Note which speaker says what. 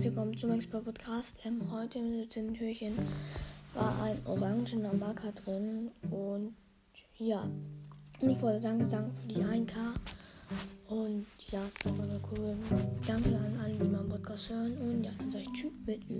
Speaker 1: herzlich willkommen zum Expert Podcast. Ähm, heute im 17. Türchen war ein orangener Marker drin und ja, ich wollte also Danke sagen für die 1K und ja, es war mal cool. Danke an alle, die meinen Podcast hören und ja, dann sage ich Tschüss mit Ö.